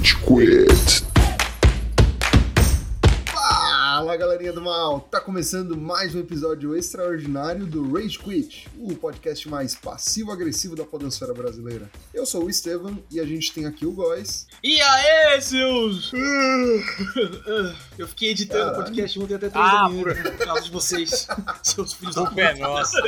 Rage Quit. Fala galerinha do mal, tá começando mais um episódio extraordinário do Rage Quit, o podcast mais passivo-agressivo da podosfera brasileira. Eu sou o Estevam e a gente tem aqui o Góis. E aí, seus. Eu fiquei editando o podcast ontem até três Ah, da manhã por causa de vocês, seus filhos da Culpa é nossa.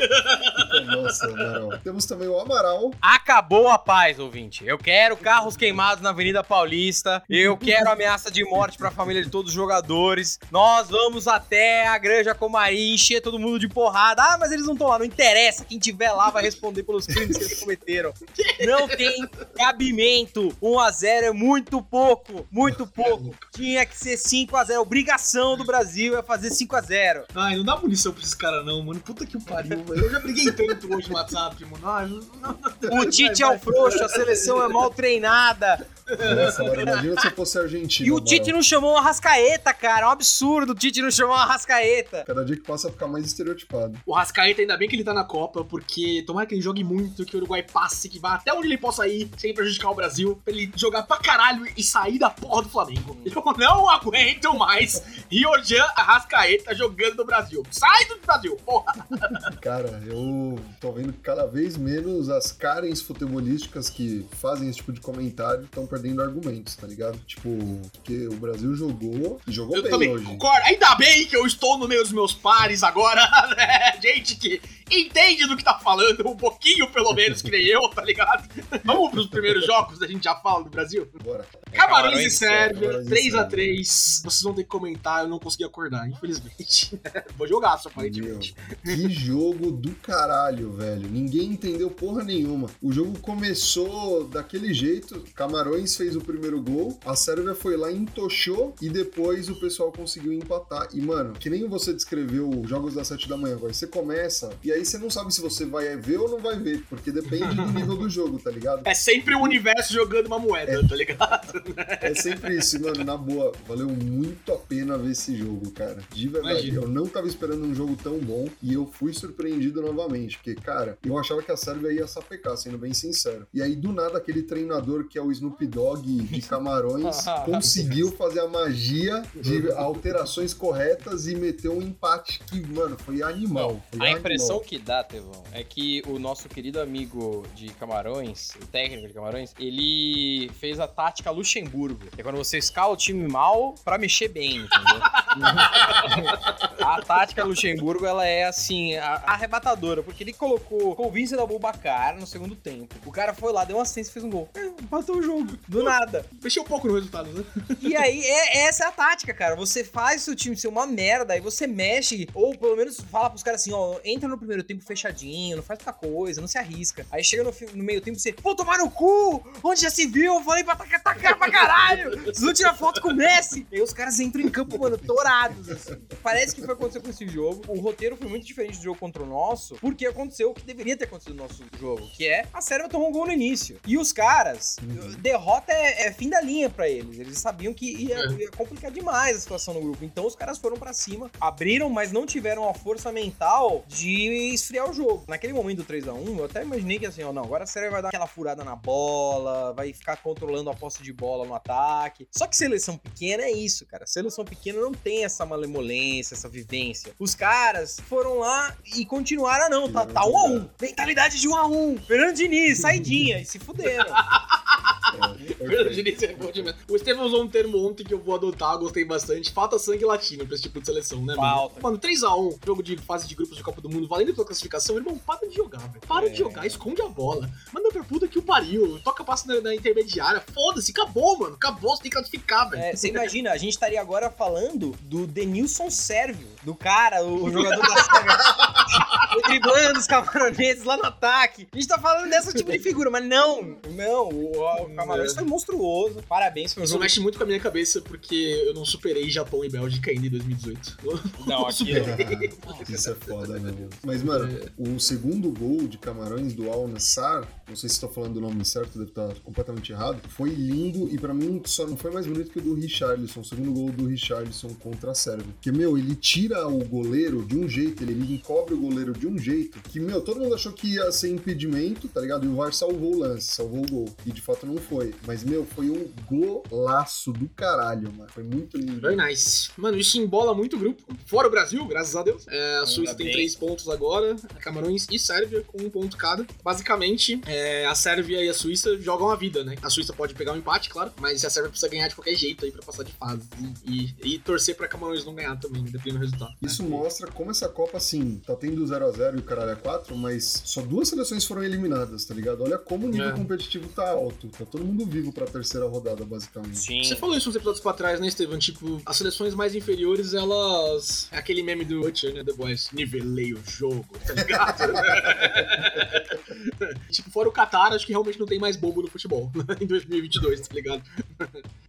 Nossa, Amaral. Temos também o Amaral. Acabou a paz, ouvinte. Eu quero carros queimados na Avenida Paulista. Eu quero ameaça de morte pra família de todos os jogadores. Nós vamos até a Granja Comari encher todo mundo de porrada. Ah, mas eles não estão lá. Não interessa. Quem tiver lá vai responder pelos crimes que eles cometeram. Não tem cabimento. 1x0 é muito pouco. Muito pouco. Tinha que ser 5x0. Obrigação do Brasil é fazer 5x0. Ai, não dá munição pra esses caras, não, mano. Puta que o pariu, velho. Eu já briguei tanto hoje no WhatsApp, mano. Ai, não, não, não. O Tite é o frouxo, a seleção é mal treinada. Nossa, mano, imagina se eu fosse argentino. E o. Tite não chamou o Arrascaeta, cara. É um absurdo o Tite não chamou o Arrascaeta. Cada dia que passa fica mais estereotipado. O Rascaeta, ainda bem que ele tá na Copa, porque tomara que ele jogue muito, que o Uruguai passe, que vá até onde ele possa ir, sem prejudicar o Brasil, pra ele jogar pra caralho e sair da porra do Flamengo. Eu não aguento mais Riorjan Arrascaeta jogando no Brasil. Sai do Brasil, porra! Cara, eu tô vendo que cada vez menos as Karens futebolísticas que fazem esse tipo de comentário estão perdendo argumentos, tá ligado? Tipo, porque o Brasil jogou e jogou Eu bem também hoje. concordo. Ainda bem que eu estou no meio dos meus pares agora, né? Gente que entende do que tá falando, um pouquinho pelo menos, que nem eu, tá ligado? Vamos pros primeiros jogos, a gente já fala do Brasil? Bora. Camarões Camarões e Sérvia, Camarões e 3x3. Vocês vão ter que comentar, eu não consegui acordar, infelizmente. Vou jogar, só aparentemente. Que jogo do caralho, velho. Ninguém entendeu porra nenhuma. O jogo começou daquele jeito. Camarões fez o primeiro gol, a Sérvia foi lá entochou e depois o pessoal conseguiu empatar. E, mano, que nem você descreveu os jogos das 7 da manhã agora. Você começa e aí você não sabe se você vai ver ou não vai ver, porque depende do nível do jogo, tá ligado? É sempre o universo jogando uma moeda, tá ligado? É sempre isso, mano. Na boa, valeu muito a pena ver esse jogo, cara. De verdade. Imagina. Eu não tava esperando um jogo tão bom e eu fui surpreendido novamente. Porque, cara, eu achava que a Sérvia ia sapecar, sendo bem sincero. E aí, do nada, aquele treinador que é o Snoop Dogg de Camarões conseguiu fazer a magia de alterações corretas e meter um empate que, mano, foi animal. Foi A animal. impressão que dá, Tevão, é que o nosso querido amigo de Camarões, o técnico de Camarões, ele fez a tática Luxemburgo, que é quando você escala o time mal pra mexer bem, entendeu? a tática Luxemburgo, ela é assim, arrebatadora, porque ele colocou o Vincent Abubakar no segundo tempo. O cara foi lá, deu uma assistência e fez um gol. É, Empatou o jogo, do nada. Mexeu um pouco no resultado, né? E aí, é- essa é a tática, cara. Você faz o seu time ser uma merda, aí você mexe, ou pelo menos fala pros caras assim, ó, entra no primeiro tempo fechadinho, não faz muita coisa, não se arrisca. Aí chega no, no meio tempo você, pô, tomar no cu! Onde já se viu? Eu falei pra atacar pra caralho! Vocês vão tirar foto com o Messi! E aí os caras entram em campo, mano, assim. Parece que foi acontecer com esse jogo. O roteiro foi muito diferente do jogo contra o nosso, porque aconteceu o que deveria ter acontecido no nosso jogo, que é a Sérvia tomou um gol no início. E os caras, derrota é, é fim da linha pra eles. Eles sabiam que ia, ia complicar demais a situação no grupo. Então os caras foram pra cima, abriram, mas não tiveram a força mental de esfriar o jogo. Naquele momento do 3x1, eu até imaginei que assim, ó, não, agora a Sérvia vai dar aquela furada na bola, vai ficar controlando a posse de bola no ataque. Só que seleção pequena é isso, cara. Seleção pequena não tem essa malemolência, essa vivência. Os caras foram lá e continuaram, não, tá, tá 1 a 1 Mentalidade de 1 a 1 Fernando Diniz, saidinha, e se fuderam. É, Fernando Diniz é bom demais. O Estevão usou um termo ontem que eu vou adotar, gostei bastante. Falta sangue latino pra esse tipo de seleção, né, mano? Falta. Mano, 3x1, jogo de fase de grupos de Copa do Mundo, valendo pela classificação, irmão, para de jogar, velho. Para de É. jogar, esconde a bola. Manda pra puta que o pariu. Toca passo na, na intermediária. Foda-se, acabou, mano. Acabou, você tem que classificar, velho. É, você imagina, a gente estaria agora falando do Denilson Sérvio, do cara, o, jogador da Sérvia, driblando os camaroneses lá no ataque. A gente tá falando desse tipo de figura, mas não, não, o, o Camarões foi monstruoso. Parabéns, foi um Isso jogo mexe muito com a minha cabeça porque eu não superei Japão e Bélgica ainda em 2018. Não, aqui superei. Isso é foda, né? Mas, mano, o segundo gol de Camarões do Al Nassar, não sei se estou falando o nome certo, deve estar completamente errado, foi lindo e pra mim só não foi mais bonito que o do Richarlison, o segundo gol do Richarlison contra a Sérvia. Porque, meu, ele tira o goleiro de um jeito, ele encobre o goleiro de um jeito que, meu, todo mundo achou que ia ser impedimento, tá ligado? E o VAR salvou o lance, salvou o gol. E de fato não foi. Mas, meu, foi um golaço do caralho, mano. Foi muito lindo. Very nice. Mano, isso embola muito o grupo. Fora o Brasil, graças a Deus. É, a Suíça tem três pontos agora, Camarões e Sérvia com um ponto cada. Basicamente, é, a Sérvia e a Suíça jogam a vida, né? A Suíça pode pegar um empate, claro, mas a Sérvia precisa ganhar de qualquer jeito aí pra passar de fase. E, e- e torcer pra Camarões não ganhar também, dependendo do resultado. Isso mostra como essa Copa, assim, tá tendo 0x0 e o caralho é 4, mas só duas seleções foram eliminadas, tá ligado? Olha como o nível É. competitivo tá alto. Tá todo mundo vivo pra terceira rodada, basicamente. Sim. Você falou isso uns episódios pra trás, né, Estevam? Tipo, as seleções mais inferiores, elas. É aquele meme do Butcher, né? The Boys. Nivelei o jogo, tá ligado? tipo, fora o Qatar, acho que realmente não tem mais bobo no futebol né, em 2022, tá ligado?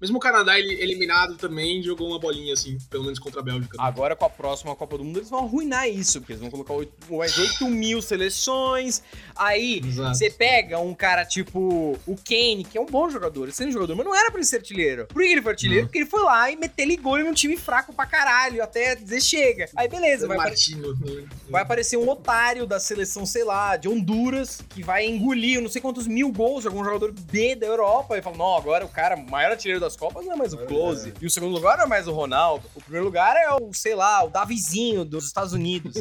Mesmo o Canadá ele- eliminado também jogou uma bolinha, assim, pelo menos contra a Bélgica. Agora com a próxima Copa do Mundo eles vão arruinar isso, porque eles vão colocar oito- mais 8 mil seleções. Aí Exato. você pega um cara tipo o Kane, que é um bom jogador, ele é um jogador, mas não era pra ele ser artilheiro. Por que ele foi artilheiro? Não. Porque ele foi lá e meteu ele gol em um time fraco pra caralho, até dizer chega. Aí beleza, vai, apare- Martino. né? vai aparecer um otário da seleção, sei lá, de Honduras, que vai engolir não sei quantos mil gols de algum jogador B da Europa. E fala, não, agora o cara o maior artilheiro das Copas não é mais o É. Close. E o segundo lugar não é mais o Ronaldo. O primeiro lugar é o, sei lá, o Davizinho dos Estados Unidos.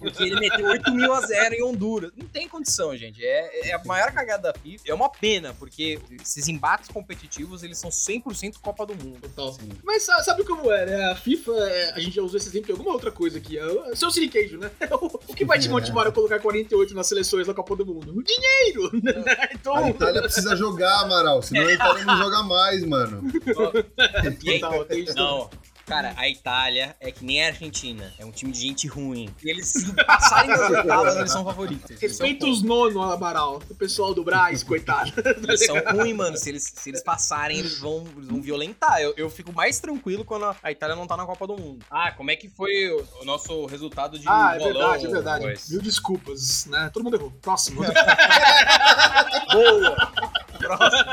Porque ele meteu 8 mil a 0 em Honduras. Não tem condição, gente. É, é a maior cagada da FIFA. É uma pena, porque esses embates competitivos, eles são 100% Copa do Mundo. Total. Sim. Mas sa- sabe como é, né? A FIFA, é, a gente já usou esse exemplo em alguma outra coisa aqui. É o seu siliqueijo, né? O que vai te motivar a colocar 48 nas seleções da Copa do Mundo? O dinheiro! né? Então. A Itália precisa jogar, Amaral, senão a Itália não joga mais, mano. E isso Não. Cara, a Itália é que nem a Argentina. É um time de gente ruim. E eles, se passarem das oitavas, eles são favoritos. Respeita os nono, Amaral. O pessoal do Braz, coitado. Eles são ruins, mano. Se eles, se eles passarem, eles vão, eles vão violentar. Eu, eu fico mais tranquilo quando a, Itália não tá na Copa do Mundo. Ah, como é que foi o, o nosso resultado de Ah, é bolão, verdade, é verdade. boys? Mil desculpas, né? Todo mundo errou. Próximo. Boa! Próximo.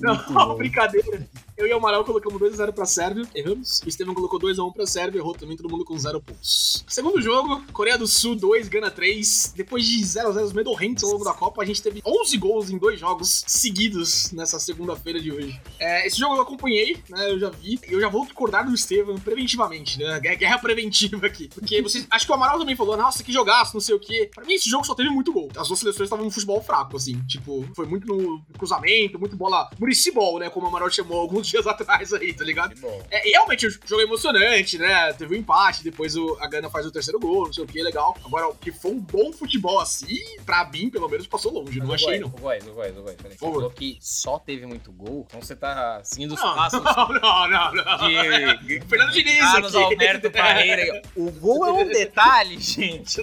Não, brincadeira. Eu e o Amaral colocamos 2x0 pra Sérvia, erramos. O Estevam colocou 2x1 pra Sérvia, errou também, todo mundo com 0 pontos. Segundo jogo, Coreia do Sul 2, Gana 3. Depois de 0x0 medorrentes ao longo da Copa, a gente teve 11 gols em dois jogos seguidos nessa segunda-feira de hoje. É, esse jogo eu acompanhei, né, eu já vi. Eu já vou discordar do Estevam preventivamente, né? Guerra- preventiva aqui. Porque vocês, acho que o Amaral também falou, nossa, que jogaço, não sei o quê. Pra mim, esse jogo só teve muito gol. As duas seleções estavam no futebol fraco, assim. Tipo, foi muito no cruzamento, muito bola municipal, né? Como o Amaral chamou alguns dias atrás aí, tá ligado? É, realmente, o jogo é emocionante, né? Teve um empate, depois o, a Gana faz o terceiro gol, não sei o que, legal. Agora, o que foi um bom futebol assim, pra mim, pelo menos, passou longe. Não achei, não. O Góis, o Góis, o Góis. Peraí. Falou que só teve muito gol? Então você tá seguindo os Não, passos não, não, não. não. de Fernando Diniz Carlos aqui. Alberto Parreira. O gol é um detalhe, gente.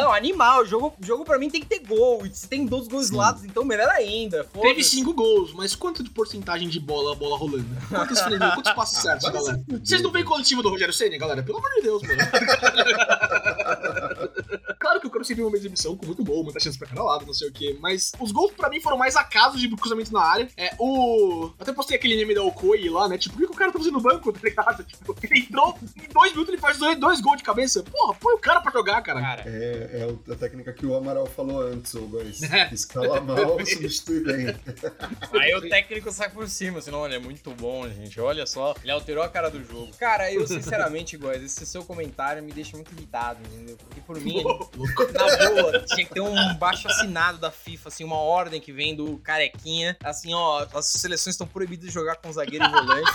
Não, animal. O jogo, jogo pra mim tem que ter gol. E se tem dois gols lados, então melhor ainda. Teve cinco gols, mas quanto de porcentagem de bola a bola rolando? Quantos freios, quantos passos certos, se galera? Vocês não veem coletivo do Rogério Senna, galera? Pelo amor de Deus, mano. claro que eu quero sempre uma exibição com muito gol, muita chance pra cada lado, não sei o quê. Mas os gols pra mim foram mais acasos de cruzamento na área. É, o. Até postei aquele meme da Okoi lá, né? Tipo, o cara tá fazendo no banco, tá ligado? Tipo, ele entrou, em dois minutos ele faz dois, dois gols de cabeça. Porra, põe o cara pra jogar, cara. Cara, É, é o- a técnica que o Amaral falou antes, ô Góis. É. Escala mal, substitui bem. aí o técnico sai por cima, senão ele é muito bom, gente. Olha só, ele alterou a cara do jogo. Cara, eu sinceramente, Góis, esse seu comentário me deixa muito irritado, entendeu? Porque por mim, na boa, tinha que ter um baixo assinado da FIFA, assim, uma ordem que vem do carequinha. Assim, ó, as seleções estão proibidas de jogar com zagueiro e volante.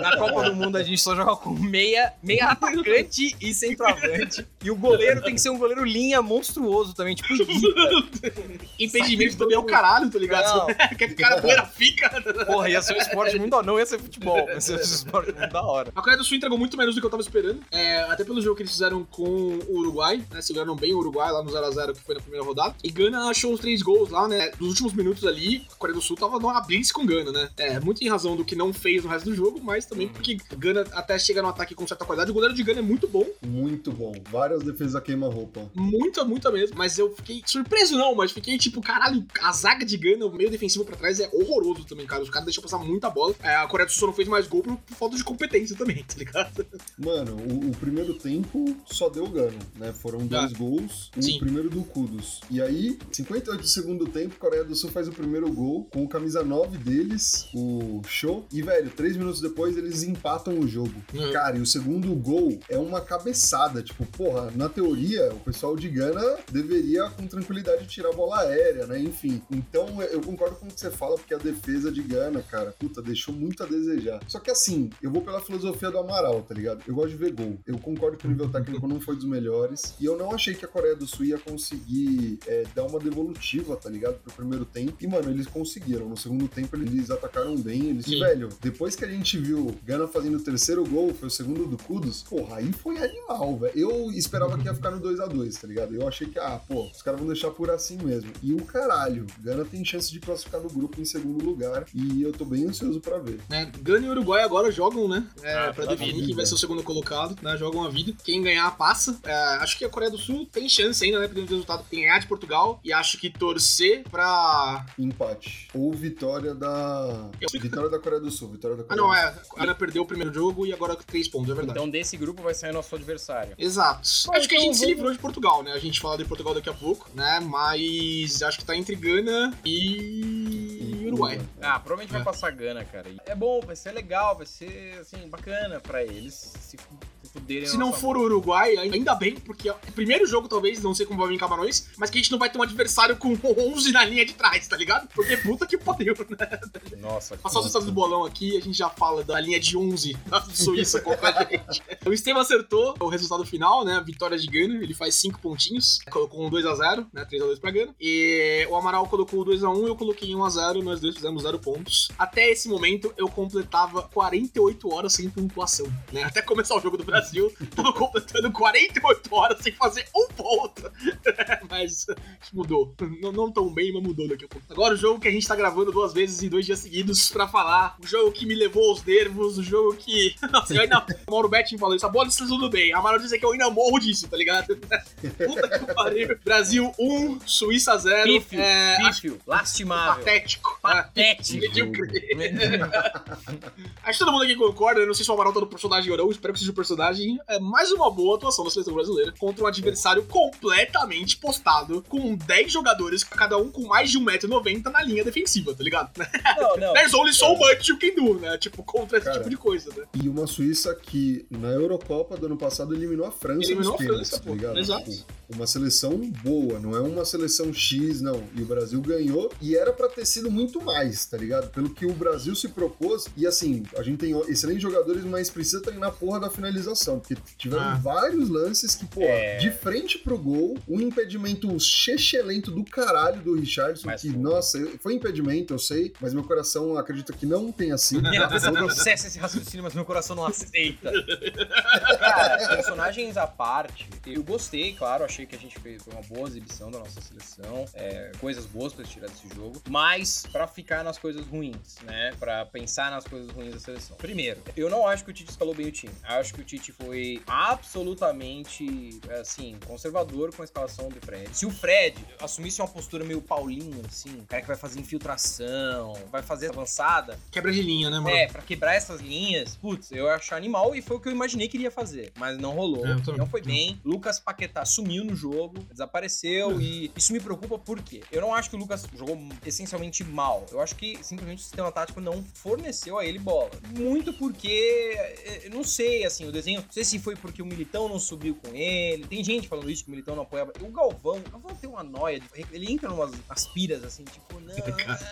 Na Copa do Mundo a gente só joga com meia, meia atacante e centroavante. E o goleiro tem que ser um goleiro linha monstruoso também, tipo. Impedimento também é o caralho, tá ligado? Quer que o cara poeira fica. Porra, ia ser um esporte muito da Não ia ser futebol, mas ia ser um esporte muito da hora. A Coreia do Sul entregou muito menos do que eu tava esperando. É, até pelo jogo que eles fizeram com o Uruguai, né? Seguraram bem o Uruguai lá. lá no 0x0 que foi na primeira rodada. E Gana achou os três gols lá, né? Nos últimos minutos ali, a Coreia do Sul tava numa blitz com Gana, né? É, muito em razão do que não fez no resto do jogo, mas também porque Gana até chega no ataque com certa qualidade. O goleiro de Gana é muito bom. Muito bom. Várias defesas a queima-roupa. Muita, muita mesmo. Mas eu fiquei surpreso, não, mas fiquei tipo, caralho, a zaga de Gana, o meio defensivo pra trás é horroroso também, cara. Os caras deixam passar muita bola. É, a Coreia do Sul não fez mais gol por, por falta de competência também, tá ligado? Mano, o, o primeiro tempo só deu Gana, né? Foram dois gols. O Sim. primeiro do Kudos. E aí, 58 do segundo tempo, Coreia do Sul faz o primeiro gol com o camisa 9 deles, o Show. E, velho, três minutos depois eles empatam o jogo. Uhum. Cara, e o segundo gol é uma cabeçada. Tipo, porra, na teoria, o pessoal de Gana deveria, com tranquilidade, tirar a bola aérea, né? Enfim. Então, eu concordo com o que você fala, porque a defesa de Gana, cara, puta, deixou muito a desejar. Só que assim, eu vou pela filosofia do Amaral, tá ligado? Eu gosto de ver gol. Eu concordo que o nível técnico não foi dos melhores. E eu não achei que a Coreia do Sul ia conseguir é, dar uma devolutiva, tá ligado? Pro primeiro tempo. E, mano, eles conseguiram. No segundo tempo, eles atacaram bem. Eles, Sim. velho, depois que a gente viu Gana fazendo o terceiro gol, foi o segundo do Kudos, porra, aí foi animal, velho. Eu esperava que ia ficar no 2 a 2 tá ligado? Eu achei que, ah, pô, os caras vão deixar por assim mesmo. E o caralho, Gana tem chance de classificar no grupo em segundo lugar. E eu tô bem ansioso pra ver. né? Gana e Uruguai agora jogam, né? É, Ah, pra definir vida. quem vai ser o segundo colocado, né? Jogam a vida. Quem ganhar, passa. É, acho que a Coreia do Sul tem chance ainda, né? Dependendo do resultado. Tem ganhar de Portugal. E acho que torcer pra. Empate. Ou vitória da. Eu- Vitória da Coreia do Sul. Vitória da Ah, Coreia não, do é. A Ana perdeu o primeiro jogo e agora três pontos, é verdade. Então desse grupo vai sair nosso adversário. Exato. Bom, acho que a então gente se vamos- livrou de Portugal, né? A gente fala de Portugal daqui a pouco, né? Mas acho que tá entre Gana e Uruguai. Ah, provavelmente vai É. passar Gana, cara. É bom, vai ser legal, vai ser, assim, bacana pra eles se, se fuderem. Se na não for o Uruguai, ainda bem, porque é o primeiro jogo, talvez, não sei como vai vir Camarões, mas que a gente não vai ter um adversário com 11 na linha de trás, tá ligado? Porque puta que pariu, né? Nossa, Passar os estados do bolão aqui, a gente já fala da linha de 11 da Suíça contra a gente. O Estevam acertou o resultado final, né? A vitória de Gana, ele faz 5 pontinhos, colocou um 2x0, né? 3x2 pra Gana. E o Amaral colocou o 2x1, eu coloquei 1x0, nós dois fizemos 0 pontos. Até esse momento, eu completava 48 horas sem pontuação, né? Até começar o jogo do Brasil, tava completando 48 horas sem fazer um ponto. mas mudou. Não, não tão bem, mas mudou daqui a pouco. Agora o jogo que a gente tá gravando duas vezes em dois dias seguidos pra falar. O jogo que me levou aos nervos, o jogo que. Nossa, eu ainda. O Mauro Betting falou isso, a bola está tudo bem. A Mara dizer que eu ainda morro disso, tá ligado? Puta que pariu. Brasil 1, Suíça 0. Pífio, É, pífio, lastimável. patético. Patético. Medíocre. Acho que todo mundo aqui concorda, eu não sei se o Amaral tá no personagem ou não, espero que seja o personagem. É mais uma boa atuação da seleção brasileira contra um adversário completamente postado, com 10 jogadores, cada um com mais de 1,90m na linha defensiva, tá ligado? Não, não. There's only so much you can do, né? Tipo, contra esse Cara. tipo de coisa, né? E uma Suíça que na Eurocopa do ano passado eliminou a França Eliminou nos a pênaltis, França, tá pô. ligado? Exato. Tipo, uma seleção boa, não é uma seleção X, não. E o Brasil ganhou e era pra ter sido muito mais, tá ligado? Pelo que o Brasil se propôs. E assim, a gente tem excelentes jogadores, mas precisa treinar a porra da finalização, porque tiveram Ah. vários lances que, pô, É. de frente pro gol, um impedimento chechelento do caralho do Richardson, Mas que, foi. nossa, foi impedimento, eu sei, mas meu coração acredita que não tenha sido. Minha cabeça processa esse raciocínio, mas meu coração não aceita. Cara, personagens à parte, eu gostei, claro, achei que a gente fez uma boa exibição da nossa seleção, é, coisas boas pra tirar desse jogo, mas pra ficar nas coisas ruins, né? Pra pensar nas coisas ruins da seleção. Primeiro, eu não acho que o Tite escalou bem o time. Acho que o Tite foi absolutamente, assim, conservador com a escalação do Fred. Se o Fred assumisse uma postura meio Paulinho, assim, cara que vai fazer infiltração, vai fazer avançada, Quebra de linha, né, mano? é, pra quebrar essas linhas, putz, eu acho animal e foi o que eu imaginei que iria fazer. Mas não rolou. É, também. não foi bem. Lucas Paquetá sumiu no jogo, desapareceu e isso me preocupa porque eu não acho que o Lucas jogou essencialmente mal. Eu acho que simplesmente o sistema tático não forneceu a ele bola. Muito porque, eh, eu não sei, assim, o desenho, não sei se foi porque o Militão não subiu com ele. Tem gente falando isso que o Militão não apoiava. O Galvão, o Galvão tem uma noia, ele entra em umas aspiras assim, tipo, não. Cara.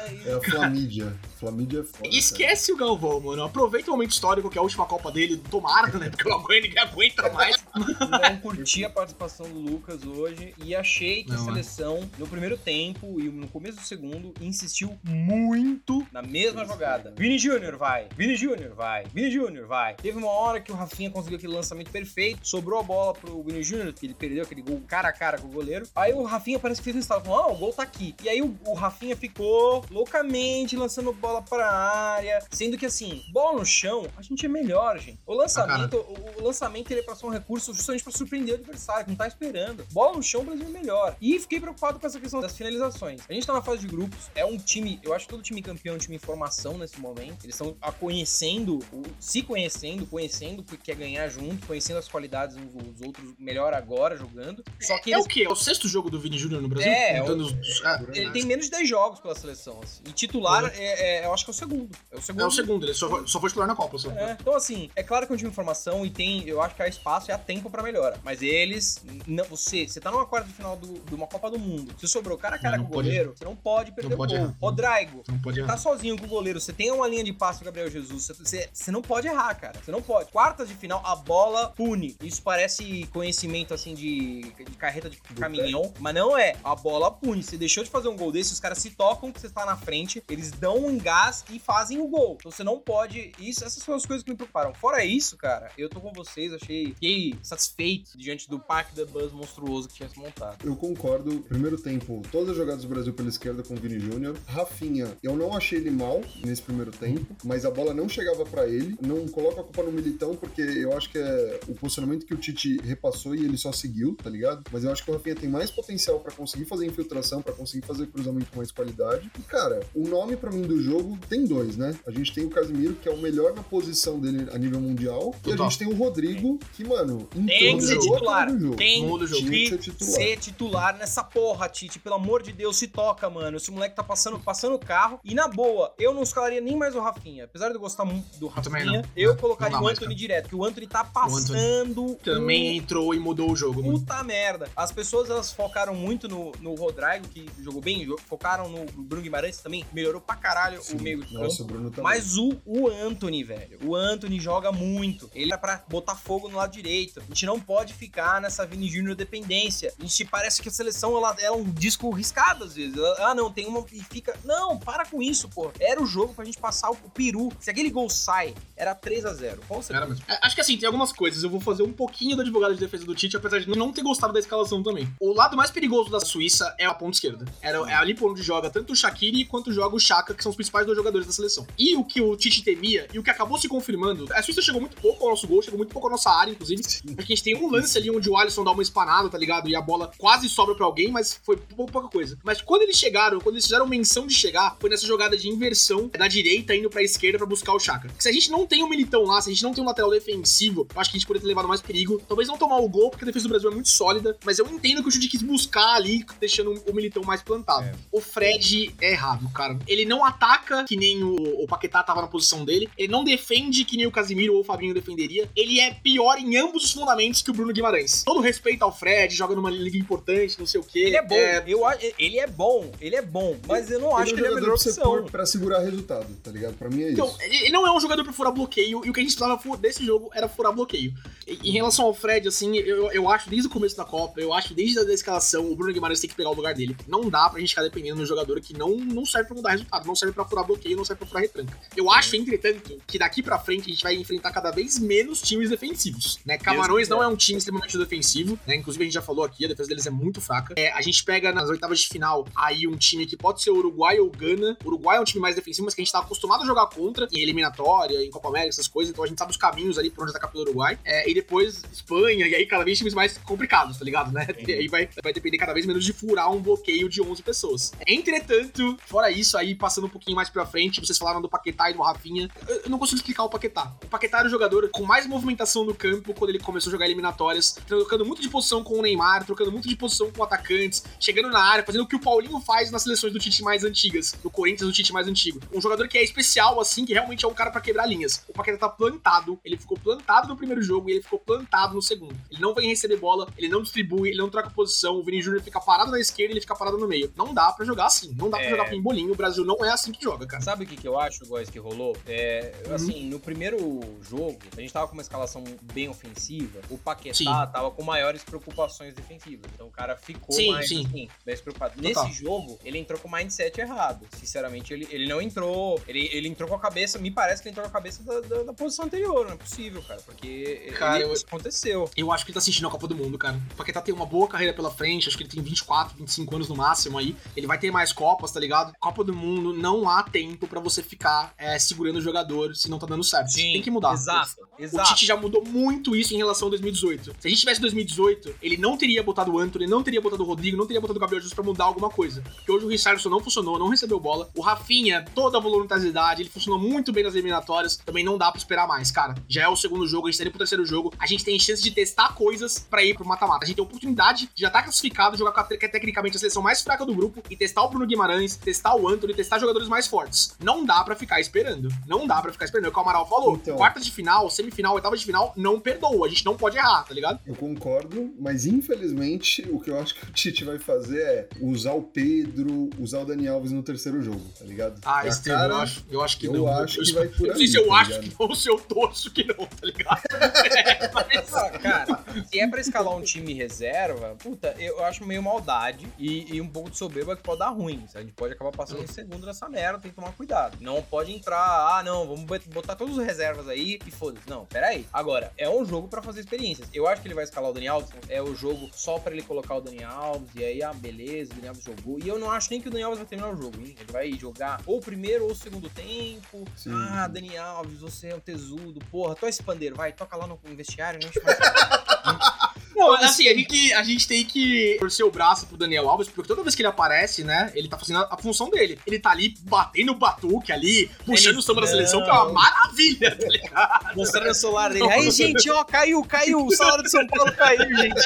ah, É a Flamídia. Flamídia é foda. cara. Esquece o Galvão, mano. Aproveita o momento histórico que é a última Copa dele. Tomara, né? Porque o Aguento ninguém aguenta mais. Não curti a participação do Lucas hoje e achei que a Não, é. seleção, no primeiro tempo e no começo do segundo, insistiu muito na mesma jogada. Vini Júnior vai, Vini Júnior vai, Vini Júnior vai. Teve uma hora que o Rafinha conseguiu aquele lançamento perfeito, sobrou a bola pro Vini Júnior, que ele perdeu aquele gol cara a cara com o goleiro. Aí o Rafinha parece que fez um estalo, falou, ah, o gol tá aqui. E aí o, o Rafinha ficou loucamente lançando bola pra área, sendo que assim, bola no chão, a gente é melhor, gente. O lançamento, o, o lançamento ele é pra ser um recurso justamente pra surpreender o adversário, que não tá esperando. Bola no chão, o Brasil é melhor. E fiquei preocupado com essa questão das finalizações. A gente tá na fase de grupos, é um time, eu acho que todo time campeão é um time em formação nesse momento. Eles estão a conhecendo, o- se conhecendo, conhecendo porque quer ganhar junto, conhecendo as qualidades uns dos outros melhor agora jogando. Só que é eles o quê? É o sexto jogo do Vini Júnior no Brasil? É, é o- os- ah, ele tem menos de 10 jogos pela seleção, assim. E titular, é, é- eu acho que é o segundo. É o segundo. é o segundo, ele só foi, só foi titular na Copa. Só. É, Então, assim, é claro que é um time de formação e tem, eu acho que há espaço e há tempo pra melhora. Mas eles, não, você, você tá numa quarta de final do- de uma Copa do Mundo. Se sobrou cara a cara Não, com o goleiro, você não pode perder não pode o gol. errar. Rodrigo, Não pode tá sozinho com o goleiro, você tem uma linha de passe do Gabriel Jesus, você, você, não pode errar, cara. Você não pode. Quartas de final, a bola pune. Isso parece conhecimento, assim, de, de carreta de caminhão, mas não é. A bola pune. Você deixou de fazer um gol desse, os caras se tocam que você tá na frente, eles dão um gás e fazem o gol. Então você não pode... Isso, essas são as coisas que me preocuparam. Fora isso, cara, eu tô com vocês, achei... Fiquei satisfeito diante do Parque da Buzz monstruoso que tinha se montado. Eu concordo. Primeiro tempo, todas as jogadas do Brasil pela esquerda com o Vini Júnior. Rafinha, eu não achei ele mal nesse primeiro tempo, mas a bola não chegava pra ele. Não coloco a culpa no Militão, porque eu acho que é o posicionamento que o Tite repassou e ele só seguiu, tá ligado? Mas eu acho que o Rafinha tem mais potencial pra conseguir fazer infiltração, pra conseguir fazer cruzamento com mais qualidade. E, cara, o nome pra mim do jogo tem dois, né? A gente tem o Casimiro, que é o melhor na posição dele a nível mundial, e a Total. gente tem o Rodrigo, que, mano, Tem que ser jogo, titular. jogo. Tem jogo. Que ser titular. ser titular nessa porra, Tite. Pelo amor de Deus, se toca, mano. Esse moleque tá passando, passando o carro. E na boa, eu não escalaria nem mais o Rafinha. Apesar de eu gostar muito do Rafinha, não. eu Não, colocaria o mais, Anthony cara. direto. Que o Anthony tá passando. Também entrou e mudou o jogo, um... mano. Puta merda. As pessoas, elas focaram muito no, no Rodrigo, que jogou bem. Focaram no Bruno Guimarães também. Melhorou pra caralho o meio de campo. Nossa, o Bruno também. Mas o, o Anthony, velho, o Anthony joga muito. Ele é pra botar fogo no lado direito. A gente não pode ficar nessa Vini Júnior dependência. A gente parece que a seleção ela, ela é um disco riscado às vezes. Ela- ah, não, tem uma e fica. Não, para com isso, pô. Era o jogo pra gente passar o, o peru. Se aquele gol sai, era 3 a 0 Com certeza. Era mesmo. Acho que assim, tem algumas coisas. Eu vou fazer um pouquinho do advogado de defesa do Tite, apesar de não ter gostado da escalação também. O lado mais perigoso da Suíça é a ponta esquerda. Era, é ali por onde joga tanto o Shaqiri quanto joga o Chaka, que são os principais dois jogadores da seleção. E o que o Tite temia, e o que acabou se confirmando, a Suíça chegou muito pouco ao nosso gol, chegou muito pouco à nossa área, inclusive. Porque a gente tem um lance ali onde o Alisson dá uma espanada, tá ligado? E a bola quase sobra pra alguém, mas foi pou- pouca coisa. Mas quando eles chegaram, quando eles fizeram menção de chegar, foi nessa jogada de inversão da direita indo pra esquerda pra buscar o Chaka. Se a gente não tem um militão lá, se a gente não tem um lateral defensivo, eu acho que a gente poderia ter levado mais perigo. Talvez não tomar o gol, porque a defesa do Brasil é muito sólida, mas eu entendo que o Chute quis buscar ali, deixando o militão mais plantado. É. O Fred é errado, cara. Ele não ataca que nem o, o Paquetá tava na posição dele, ele não defende que nem o Casimiro ou o Fabinho defenderia. Ele é pior em ambos os fundamentos que o Bruno Guimarães. Todo respeito ao Fred, joga numa liga importante, não sei o quê. Ele é bom, eu, a- ele é bom, ele é bom, mas eu não acho que ele é a jogador melhor opção. pra segurar resultado, tá ligado? Pra mim é Então, isso. ele ele não é um jogador pra furar bloqueio, e o que a gente precisava desse jogo era furar bloqueio. E- Em relação ao Fred, assim, eu, eu acho desde o começo da Copa, eu acho desde a escalação, o Bruno Guimarães tem que pegar o lugar dele. Não dá pra gente ficar dependendo de um jogador que não, não serve pra mudar resultado, não serve pra furar bloqueio, não serve pra furar retranca. Eu acho, entretanto, que daqui pra frente a gente vai enfrentar cada vez menos times defensivos, né? Camarões não é um time extremamente defensivo, né? Inclusive a gente já falou aqui, a defesa deles é muito fraca. É, a gente pega nas oitavas de final aí um time que pode ser Uruguai ou Gana. O Uruguai é um time mais defensivo, mas que a gente tá acostumado a jogar contra em eliminatória, em Copa América, essas coisas. Então a gente sabe os caminhos ali por onde atacar pelo Uruguai. É, e depois Espanha, e aí cada vez times mais complicados, tá ligado, né? E aí vai, vai depender cada vez menos de furar um bloqueio de 11 pessoas. Entretanto, fora isso, aí passando um pouquinho mais pra frente, vocês falaram do Paquetá e do Rafinha. Eu, não consigo explicar o Paquetá. O Paquetá era o jogador com mais movimentação no campo quando ele começou a jogar eliminatórias, trocando muito de posição com o Neymar, trocando muito de posição com atacantes, chegando na área, fazendo o que o Paulinho faz nas seleções do Tite mais antigas, do Corinthians do Tite mais antigo. Um jogador que é especial, assim, que realmente é um cara pra quebrar linhas. O Paquetá tá plantado, ele ficou plantado no primeiro jogo e ele ficou plantado no segundo. Ele não vem receber bola, ele não distribui, ele não troca posição, o Vini Júnior fica parado na esquerda e ele fica parado no meio. Não dá pra jogar assim, não dá pra É. jogar pimbolinho, o Brasil não é assim que joga. Joga, cara. Sabe o que, que eu acho, Góis, que rolou? É, Uhum. assim, no primeiro jogo, a gente tava com uma escalação bem ofensiva, o Paquetá Sim. tava com maiores preocupações defensivas. Então o cara ficou Sim, mais, sim. assim, mais preocupado. Total. Nesse jogo, ele entrou com o mindset errado. Sinceramente, ele, ele não entrou. Ele, ele entrou com a cabeça, me parece que ele entrou com a cabeça da, da- da posição anterior. Não é possível, cara. Porque Cara, ele- eu- isso aconteceu. Eu acho que ele tá assistindo a Copa do Mundo, cara. O Paquetá tem uma boa carreira pela frente, acho que ele tem 24, 25 anos no máximo aí. Ele vai ter mais Copas, tá ligado? Copa do Mundo, não há tempo pra você ficar é, segurando o jogador se não tá dando certo. tem que mudar. Exato, O exato. Tite já mudou muito isso em relação a 2018. Se a gente tivesse 2018, ele não teria botado o Anthony, não teria botado o Rodrigo, não teria botado o Gabriel Jesus pra mudar alguma coisa. Porque hoje o Richardson não funcionou, não recebeu bola. O Rafinha, toda a voluntariosidade, ele funcionou muito bem nas eliminatórias. Também não dá pra esperar mais, cara. Já é o segundo jogo, a gente tá indo pro terceiro jogo. A gente tem chance de testar coisas pra ir pro mata-mata. A gente tem oportunidade de já estar classificado, jogar com a, que é tecnicamente a seleção mais fraca do grupo e testar o Bruno Guimarães, testar o Anthony, testar jogadores mais fortes. Não dá pra ficar esperando. Não dá pra ficar esperando. É o que o Amaral falou. Então. Quarta de final, semifinal, oitava de final, não perdoa. A gente não pode errar, tá ligado? Eu concordo, mas infelizmente o que eu acho que o Tite vai fazer é usar o Pedro, usar o Dani Alves no terceiro jogo, tá ligado? Ah, É Estevam, cara- eu acho, eu acho que eu não. acho eu, que vai por eu não sei aí, se eu tá acho ligado? que não se eu torço que não, tá ligado? É, mas- Ah, Cara, se é pra escalar um time reserva, puta, eu acho meio maldade e, e um pouco de soberba que pode dar ruim. A gente pode acabar passando em segundo nessa merda, tem que tomar cuidado. Não pode entrar, ah, não, vamos bot- botar todos os reservas aí e foda-se. Não, peraí. Agora, é um jogo pra fazer experiências. Eu acho que ele vai escalar o Dani Alves, é o jogo só pra ele colocar o Dani Alves, e aí, ah, beleza, o Dani Alves jogou. E eu não acho nem que o Dani Alves vai terminar o jogo, hein? Ele vai jogar ou o primeiro ou o segundo tempo. Sim. Ah, Dani Alves, você é um tesudo, porra, toca esse pandeiro, vai, toca lá no vestiário, né? a gente vai Não, assim, a gente, a gente tem que torcer o braço pro Daniel Alves, porque toda vez que ele aparece, né, ele tá fazendo a, a função dele. Ele tá ali batendo o batuque ali, puxando o samba da seleção, que é uma maravilha, tá ligado? mostrando o celular dele. Aí, gente, ó, caiu, caiu, o salário de São Paulo caiu, gente.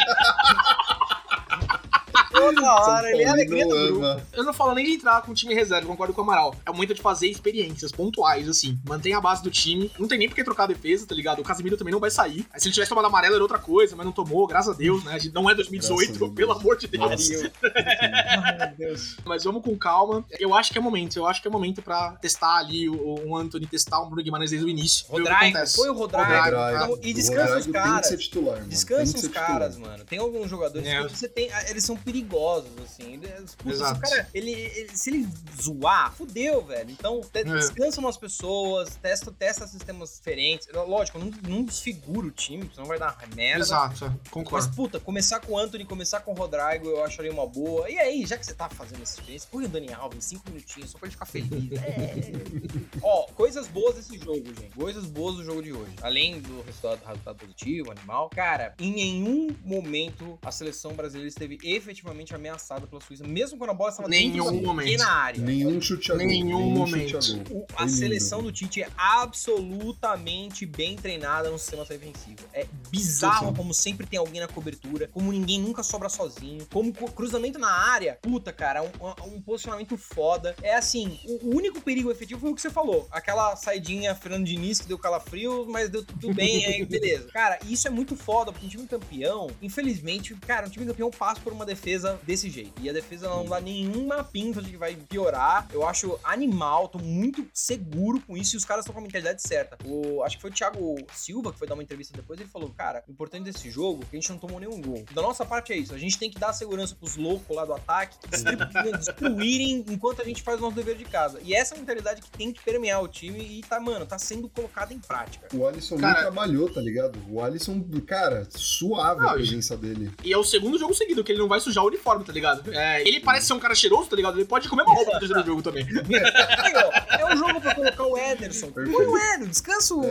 Toda hora, ele é a alegria do grupo. ama. Eu não falo nem de entrar com o time reserva, concordo com o Amaral. É o momento de fazer experiências pontuais, assim. Mantém a base do time. Não tem nem por que trocar a defesa, tá ligado? O Casemiro também não vai sair. Aí, se ele tivesse tomado amarelo era outra coisa, mas não tomou, graças a Deus, né? A gente não é 2018, Graças a Deus. pelo amor de Deus. Deus. Mas vamos com calma. Eu acho que é momento. Eu acho que é momento pra testar ali o, o Anthony, testar o Bruno Guimarães desde o início. Rodrigo, põe o Rodrigo. Rodrigo, Então, e descansa Rodrigo os Tem que caras. ser titular, mano. Descansa Tem que os titular. caras, mano. Tem alguns jogadores É. que você tem. Eles são perigosos, assim. Eles- putz, Exato. cara, ele, ele- se ele zoar, fudeu, velho. Então, te- É. descansa umas pessoas, testa, testa sistemas diferentes. Lógico, não, não desfigura o time, senão vai dar merda. Exato, Mas, concordo. puta, começar com o Anthony, começar com o Rodrigo, eu acharia uma boa. E aí, já que você tá fazendo essa experiência, põe o Dani Alves, cinco minutinhos, só pra ele ficar feliz. É. Ó, coisas boas desse jogo, gente. Coisas boas do jogo de hoje. Além do resultado, resultado positivo, animal. Cara, em nenhum momento a seleção brasileira esteve efetivamente ameaçada pela Suíça, mesmo quando a bola estava dentro Nenhum da momento. pequena área. Nenhum chute a gol. Nenhum a momento. O- a seleção do Tite é absolutamente bem treinada no sistema defensivo. É bizarro Sim, como sempre tem alguém na cobertura, como ninguém nunca sobra sozinho, como cruzamento na área. Puta, cara, um, um posicionamento foda. É assim, o, o único perigo efetivo foi o que você falou. Aquela saidinha Fernando Diniz que deu calafrio, mas deu tudo bem, aí beleza. Cara, isso é muito foda, porque um time campeão, infelizmente, cara, um time campeão passa por uma defesa desse jeito. E a defesa não dá nenhuma pinta de que vai piorar. Eu acho animal, tô muito seguro com isso e os caras estão com a mentalidade certa. O, acho que foi o Thiago Silva que foi dar uma entrevista depois, ele falou: Cara, o importante desse jogo é que a gente não tomou nenhum gol. Da nossa parte é isso, a gente tem que dar segurança pros loucos lá do ataque, destruírem enquanto a gente faz o nosso dever de casa. E essa é a mentalidade que tem que permear o time e tá, mano, tá sendo colocada em prática. O Alisson Cara- trabalhou, tá ligado? O Alisson, cara, suave Não, a presença dele. E é o segundo jogo seguido que ele não vai sujar o uniforme, tá ligado? É, ele parece ser um cara cheiroso, tá ligado? Ele pode comer uma roupa no terceiro jogo também. É um jogo pra colocar o Ederson. Põe o Ederson, descansa o.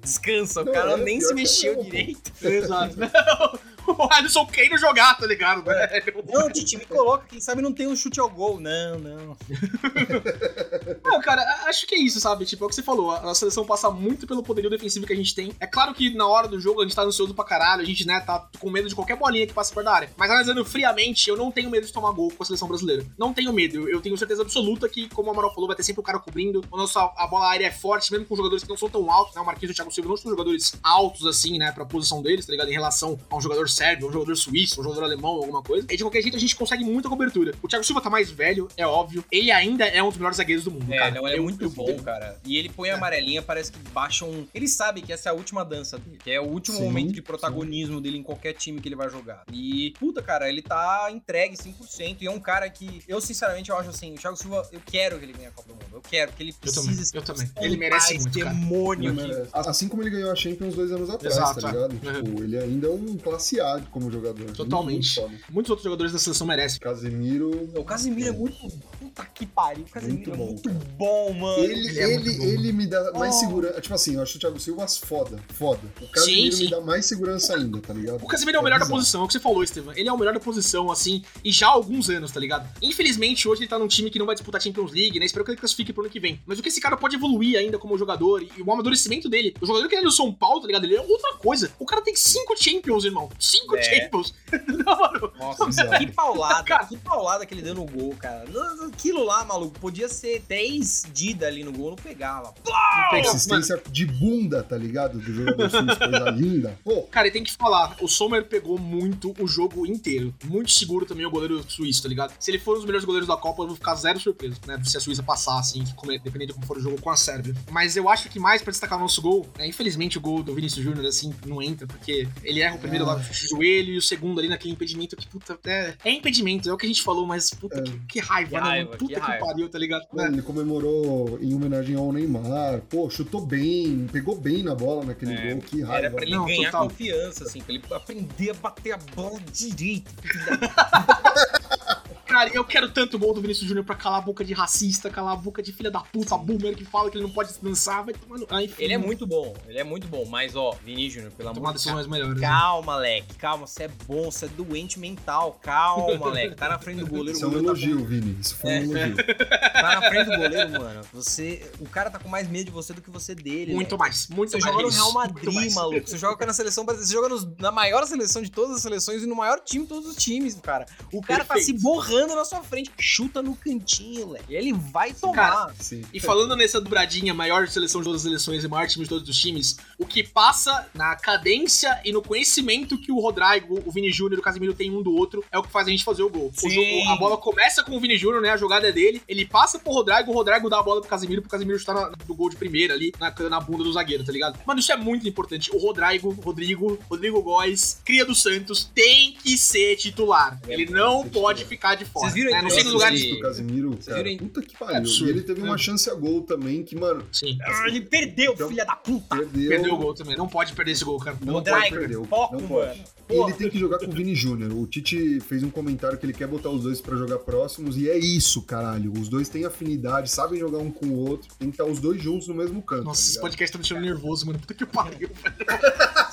Descansa, o Não, cara é, nem se mexeu não, direito. Exato. o Alisson queira jogar, tá ligado? velho? Não, Titi, me coloca, quem sabe não tem um chute ao gol. Não, não. Não, cara, acho que é isso, sabe? Tipo, é o que você falou. A nossa seleção passa muito pelo poderio defensivo que a gente tem. É claro que na hora do jogo a gente tá ansioso pra caralho, a gente, né, tá com medo de qualquer bolinha que passe por da área. Mas analisando friamente, eu não tenho medo de tomar gol com a seleção brasileira. Não tenho medo. Eu- tenho certeza absoluta que, como o Amaral falou, vai ter sempre o cara cobrindo. A nossa a bola aérea é forte, mesmo com jogadores que não são tão altos, né? O Marquinhos e o Thiago Silva não são jogadores altos assim, né, pra posição deles, tá ligado? Em relação a um jogador sérvio, um jogador suíço, um jogador alemão, alguma coisa. E de qualquer jeito a gente consegue muita cobertura. O Thiago Silva tá mais velho, é óbvio. Ele ainda é um dos melhores zagueiros do mundo, É, cara. não, ele é Eu- muito eu- bom, cara. E ele põe a amarelinha, parece que baixa um. Ele sabe que essa é a última dança dele, que é o último Sim, momento de protagonismo dele em qualquer time que ele vai jogar. E, puta, cara, ele tá entregue 100%. E é um cara que, eu sinceramente, eu acho assim, o Thiago Silva, eu quero que ele ganhe a Copa do Mundo. Eu quero, porque ele Eu precisa. também, ser eu também. Ele merece mais muito, cara. demônio Ele que- merece. Assim como ele ganhou a Champions dois anos atrás, Exato, tá é. ligado? Uhum. Tipo, ele ainda é um classe Como jogador. Totalmente. Muito. Muitos outros jogadores da seleção merecem. Casemiro. O Casemiro é muito. Puta que pariu. O Casemiro Muito é muito cara. bom, mano. Ele, ele é ele, bom. ele me dá mais Oh. segurança. Tipo assim, eu acho o Thiago Silva foda. Foda. O Casemiro sim. me dá mais segurança ainda, tá ligado? O Casemiro é o melhor da bizarro. posição, é o que você falou, Estevam. Ele é o melhor da posição, assim, e já há alguns anos, tá ligado? Infelizmente, hoje ele tá num time que não vai disputar Champions League, né? Espero que ele classifique pro ano que vem. Mas o que esse cara pode evoluir ainda como jogador e o amadurecimento dele. O jogador que ele é do São Paulo, tá ligado? Ele é outra coisa. O cara tem cinco Champions, irmão. Cinco É. Champions. não, mano. Nossa, que paulada, Cara. que paulada que ele deu no gol, cara. Aquilo lá, maluco, podia ser 10 Dida ali no gol, não pegava. Persistência de bunda, tá ligado? Do jogador suíço, coisa linda. Pô, Cara, e tem que falar, o Sommer pegou muito o jogo inteiro. Muito seguro também o goleiro suíço, tá ligado? Se ele for um dos melhores goleiros da Copa, eu vou ficar zero surpreso, né? Se a Suíça passar, assim, dependendo de como for o jogo com a Sérvia. Mas eu acho que mais pra destacar o nosso gol, né? Infelizmente o gol do Vinícius Júnior, assim, não entra, porque ele erra o primeiro lá joelho e o segundo ali naquele impedimento que, puta, é, é impedimento, é o que a gente falou, mas, puta, É. que, que raiva, Que né? raiva, mano? Puta que que, raiva. pariu, tá ligado? mano, Né? ele comemorou em homenagem ao Neymar. Pô, chutou bem, pegou bem na bola naquele É, gol. Que raiva. Era pra ele Não, ganhar total. confiança, assim, pra ele aprender a bater a bola direito. Cara, eu quero tanto o gol do Vinícius Júnior pra calar a boca de racista, calar a boca de filha da puta, boomer que fala que ele não pode dançar, vai tomar no... Ah, enfim. Ele é muito bom, ele é muito bom, mas ó, Vinícius Júnior, pelo amor de Deus. né? Calma, Leque, calma, você é bom, você é doente mental, calma, Leque, tá na frente do goleiro, Isso é um tá elogio, Vini. Isso foi um elogio. Tá na frente do goleiro, mano. Você. O cara tá com mais medo de você do que você dele. Muito né? mais, muito Você mais. joga no Real Madrid, maluco. Você joga na seleção brasileira. Você joga nos- na maior seleção de todas as seleções e no maior time de todos os times, cara. O cara tá se Perfeito. Borrando na sua frente. Chuta no cantinho. E ele vai tomar. Cara, Sim. E falando nessa dobradinha, maior seleção de todas as seleções e maior time de todos os times, o que passa na cadência e no conhecimento que o Rodrigo, o Vini Júnior e o Casemiro têm um do outro é o que faz a gente fazer o gol. O jogo- a bola começa com o Vini Júnior, né? A jogada é dele, ele passa pro Rodrigo, o Rodrigo dá a bola pro Casemiro, pro Casemiro chutar na, do gol de primeira ali, na, na bunda do zagueiro, tá ligado? Mano, isso é muito importante. O Rodrigo, Rodrigo, Rodrigo Góes, cria do Santos, tem que ser titular. É Ele não pode ficar de fora. Vocês viram né? Não sei lugares. de- do Casemiro, cara. viram? Puta que pariu. absurdo. E ele teve uma chance a gol também, que, mano, Sim. Ah, Ele perdeu, Então- filha da puta. perdeu. Perdeu o gol também. Não pode perder esse gol, cara. Não Rodrigo, pode perder. foco, não pode. mano. Ele Porra. tem que jogar com o Vini Júnior. O Tite fez um comentário que ele quer botar os dois pra jogar próximos e é isso, caralho. Os dois têm afinidade, sabem jogar um com o outro. Tem que estar os dois juntos no mesmo canto. Nossa, tá esse podcast tá me deixando nervoso, mano. Puta que pariu.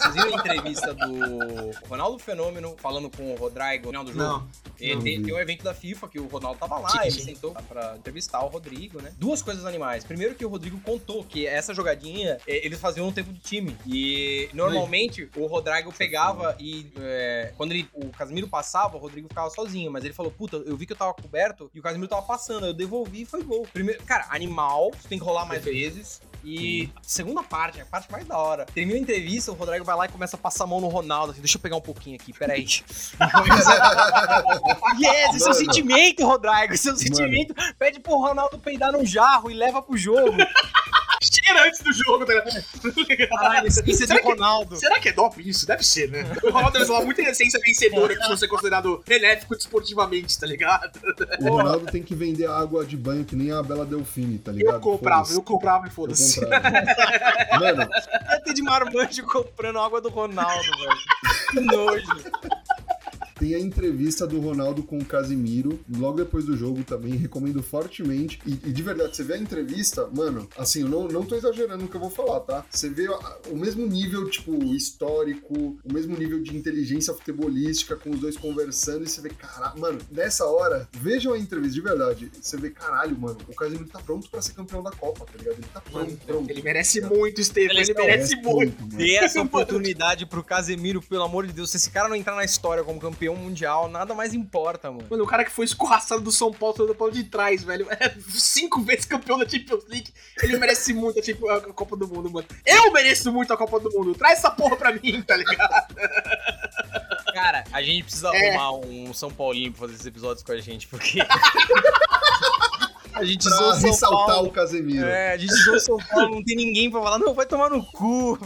Vocês viram a entrevista do Ronaldo Fenômeno falando com o Rodrigo no final do jogo? Não. Ele Não tem, tem um evento da FIFA que o Ronaldo tava lá, Sim, ele sim. sentou pra entrevistar o Rodrigo, né? Duas coisas animais. Primeiro que o Rodrigo contou que essa jogadinha, eh, eles faziam um tempo de time. E normalmente o Rodrigo pegava e eh, quando ele, o Casimiro passava, o Rodrigo ficava sozinho. Mas ele falou, puta, eu vi que eu tava coberto e o Casimiro tava passando. Eu devolvi e foi gol. Primeiro, cara, animal, você tem que rolar mais vezes. E segunda parte, a parte mais da hora. Termina a entrevista, o Rodrigo vai lá e começa a passar a mão no Ronaldo. Assim, Deixa eu pegar um pouquinho aqui, peraí. yes, esse é o Mano. sentimento, Rodrigo. Esse é o sentimento. Pede pro Ronaldo peidar num jarro e leva pro jogo. Cheira antes do jogo, tá ligado? Caralho, isso é que- Ronaldo. Será que é doping isso? Deve ser, né? O Ronaldo deve falar muita essência vencedora que ser considerado benéfico desportivamente, tá ligado? O Ronaldo tem que vender água de banho que nem a Bela Delfine, tá ligado? Eu comprava, eu comprava e foda-se. Mano, Ia ter de marmanjo comprando água do Ronaldo, velho. Que nojo. Tem a entrevista do Ronaldo com o Casimiro, logo depois do jogo também, recomendo fortemente. E, e de verdade, você vê a entrevista, mano, assim, eu não, não tô exagerando no que eu vou falar, tá? Você vê a- o mesmo nível, tipo, histórico, o mesmo nível de inteligência futebolística com os dois conversando e você vê, caralho, mano, nessa hora, vejam a entrevista, de verdade. Você vê, caralho, mano, o Casimiro tá pronto pra ser campeão da Copa, tá ligado? Ele tá pronto, Mano, pronto. Ele merece muito, Estevam. Ele, Ele merece muito. mano. Dê essa oportunidade pro Casemiro, pelo amor de Deus. Se esse cara não entrar na história como campeão mundial, nada mais importa, mano. Mano, o cara que foi escorraçado do São Paulo todo pau de trás, velho. É cinco vezes campeão da Champions League. Ele merece muito a, Champions- a Copa do Mundo, mano. Eu mereço muito a Copa do Mundo. Traz essa porra pra mim, tá ligado? Cara, a gente precisa É. arrumar um São Paulinho pra fazer esses episódios com a gente, porque. a gente Pra ressaltar Paulo. o Casemiro. É, a gente zoou São Paulo, não tem ninguém pra falar, não, vai tomar no cu.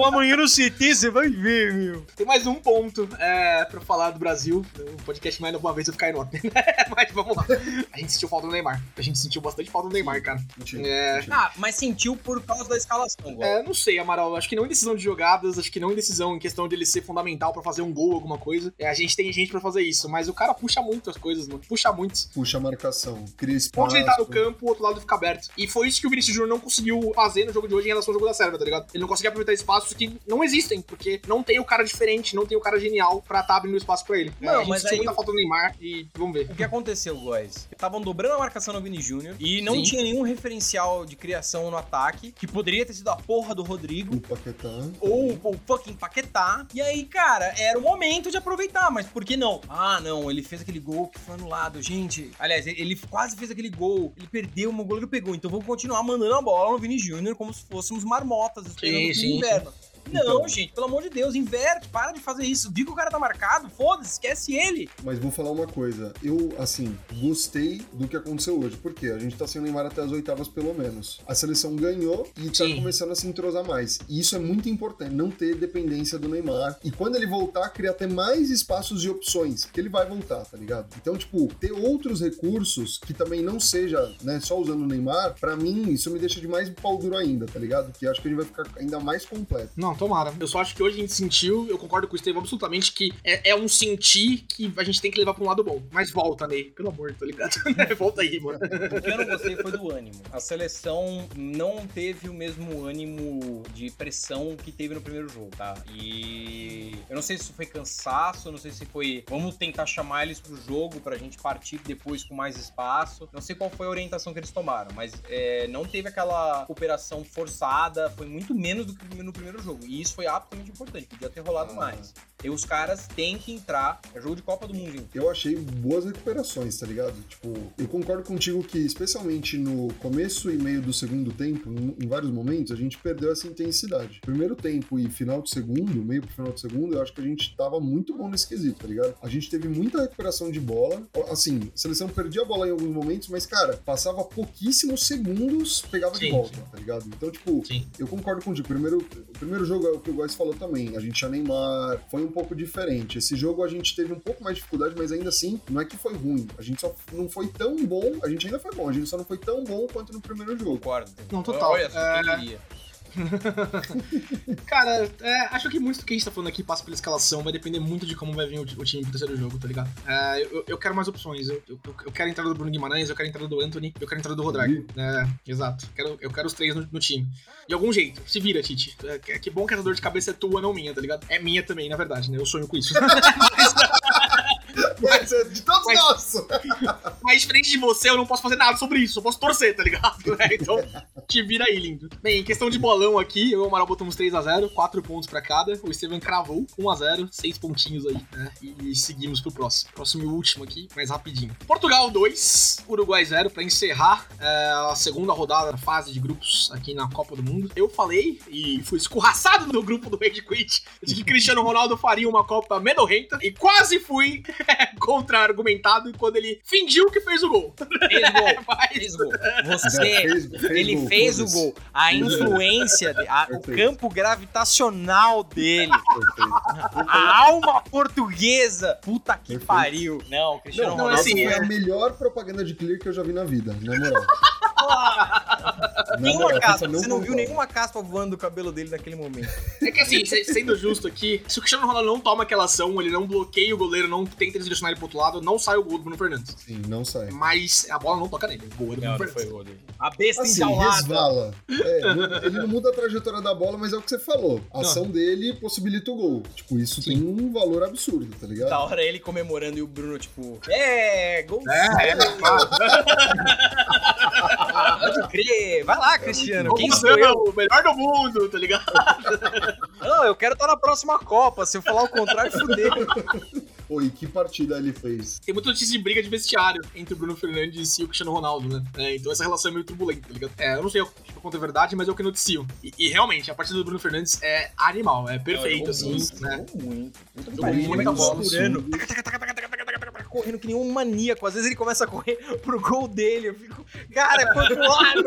Eu vou amanhã no CT, você vai ver, meu. Tem mais um ponto é, pra falar do Brasil. O podcast mais uma vez vai ficar enorme. Mas vamos lá. A gente sentiu falta do Neymar. A gente sentiu bastante falta do Neymar, cara. Mentira, É. mentira. Ah, mas sentiu por causa da escalação, agora. É, não sei, Amaral. Acho que não em decisão de jogadas, acho que não em decisão em questão de ele ser fundamental pra fazer um gol, alguma coisa. É, a gente tem gente pra fazer isso, mas o cara puxa muito as coisas, mano. Puxa muito. Puxa a marcação, cria espaço. Onde ele tá no campo, o outro lado fica aberto. E foi isso que o Vinícius Júnior não conseguiu fazer no jogo de hoje em relação ao jogo da Sérvia, tá ligado? Ele não conseguia aproveitar espaços que não existem, porque não tem o cara diferente, não tem o cara genial pra estar abrindo espaço pra ele. Não, É, a gente mas sentiu aí muita o- falta do Neymar e vamos ver. O que aconteceu, guys? Estavam dobrando a marcação no Vini Júnior e não Sim. tinha nenhum referencial de criação no ataque, que poderia ter sido a porra do Rodrigo. O Paquetá. Ou o fucking Paquetá. E aí, cara, era o momento de aproveitar, mas por que não? Ah, não, ele fez aquele gol que foi anulado. Gente, aliás, ele quase fez aquele gol. Ele perdeu, o goleiro pegou. Então vamos continuar mandando a bola no Vini Júnior como se fôssemos marmotas esperando do sim, inverno. Não, Então. gente, pelo amor de Deus, inverte, para de fazer isso. Viu que o cara tá marcado? Foda-se, esquece ele. Mas vou falar uma coisa. Eu, assim, gostei do que aconteceu hoje. Porque a gente tá sem o Neymar até as oitavas, pelo menos. A seleção ganhou e tá Sim. começando a se entrosar mais. E isso é muito importante, não ter dependência do Neymar. E quando ele voltar, criar até mais espaços e opções. Porque ele vai voltar, tá ligado? Então, tipo, ter outros recursos que também não seja, né, só usando o Neymar, pra mim, isso me deixa de mais pau duro ainda, tá ligado? Que acho que a gente vai ficar ainda mais completo. Não, tomara. Eu só acho que hoje a gente sentiu, eu concordo com o Estevão absolutamente, que é, é um sentir que a gente tem que levar pra um lado bom. Mas volta, Ney. Pelo amor, tá ligado? volta aí, mano. O que eu não gostei foi do ânimo. A seleção não teve o mesmo ânimo de pressão que teve no primeiro jogo, tá? E eu não sei se foi cansaço, eu não sei se foi vamos tentar chamar eles pro jogo pra gente partir depois com mais espaço. Não sei qual foi a orientação que eles tomaram, mas é, não teve aquela cooperação forçada, foi muito menos do que no primeiro jogo. E isso foi absolutamente importante, podia ter rolado Ah. mais. E os caras têm que entrar, é jogo de Copa do Mundo, gente. eu achei boas recuperações, tá ligado? Tipo, eu concordo contigo que, especialmente no começo e meio do segundo tempo, em vários momentos, a gente perdeu essa intensidade. Primeiro tempo e final do segundo, meio pro final do segundo, eu acho que a gente tava muito bom nesse quesito, tá ligado? A gente teve muita recuperação de bola. Assim, a seleção perdia a bola em alguns momentos, mas, cara, passava pouquíssimos segundos, pegava de Sim, volta, sim. tá ligado? Então, tipo, Sim. eu concordo contigo. Primeiro, o primeiro jogo é o que o Góis falou também. A gente tinha Neymar, foi um pouco diferente. Esse jogo a gente teve um pouco mais de dificuldade, mas ainda assim, não é que foi ruim. A gente só não foi tão bom. A gente ainda foi bom, a gente só não foi tão bom quanto no primeiro jogo. Concordo. Não, total. Olha só, É. Cara, é, acho que muito do que a gente tá falando aqui passa pela escalação, vai depender muito de como vai vir o, o time pro terceiro jogo, tá ligado? É, eu, eu quero mais opções. Eu, eu, eu quero a entrada do Bruno Guimarães, eu quero a entrada do Anthony, eu quero a entrada do Rodrigo. É, exato. Quero, eu quero os três no, no time. De algum jeito. Se vira, Tite. É, que, que bom que essa dor de cabeça é tua, não minha, tá ligado? É minha também, na verdade, né? Eu sonho com isso. Mas é de todos Mas- nós! Mas diferente de você, eu não posso fazer nada sobre isso. Eu posso torcer, tá ligado? É, Então, te vira aí, lindo. Bem, em questão de bolão aqui, eu e o Amaral botamos 3x0, 4 pontos pra cada. O Estevam cravou 1x0, 6 pontinhos aí, né? E seguimos pro próximo. Próximo e último aqui, mais rapidinho. Portugal 2, Uruguai 0, pra encerrar é, a segunda rodada da fase de grupos aqui na Copa do Mundo. Eu falei, e fui escorraçado no grupo do Rage Quit, de que Cristiano Ronaldo faria uma Copa medorrenta, e quase fui contra-argumentado quando ele fingiu que fez o gol. Fez gol. Mas- Fez gol. Você. fez- fez Ele gol, fez o gol. A influência, a- o campo gravitacional dele, Perfeito. a alma portuguesa. Puta que Perfeito. pariu. Não, o Cristiano Não, não, Ronaldo. assim, foi é- a melhor propaganda de clear que eu já vi na vida, na moral. Nenhuma moral, caspa. Você não viu nenhuma caspa voando do cabelo dele naquele momento. É que assim, se- sendo justo aqui, se o Cristiano Ronaldo não toma aquela ação, ele não bloqueia o goleiro, não tenta direcionar ele pro outro lado, não sai o gol do Bruno Fernandes. Sim, não sai. Mas a bola não toca nele. O gol é do Não, Bruno foi Fernandes. gol dele. A besta Assim, enjaulada. resvala. É, ele não muda a trajetória da bola, mas é o que você falou. A ação dele possibilita o gol. Tipo, isso Sim. tem um valor absurdo, tá ligado? Da hora ele comemorando e o Bruno, tipo, é, gol. É, é, claro. Pode crer. Vai lá, Cristiano. Quem sou eu? O melhor do mundo, tá ligado? Não, eu quero estar na próxima Copa. Se eu falar o contrário, fudeu. Pô, e que partida ele fez? Tem muita notícia de briga de vestiário entre o Bruno Fernandes e o Cristiano Ronaldo, né? É, então essa relação é meio turbulenta, tá ligado? É, eu não sei o quanto é verdade, mas é o que noticio. E, e realmente, a partida do Bruno Fernandes é animal, é perfeito, assim, né? Muito. Muito bola. Correndo que nem um maníaco. Às vezes ele começa a correr pro gol dele. Eu fico, cara, é pro lado.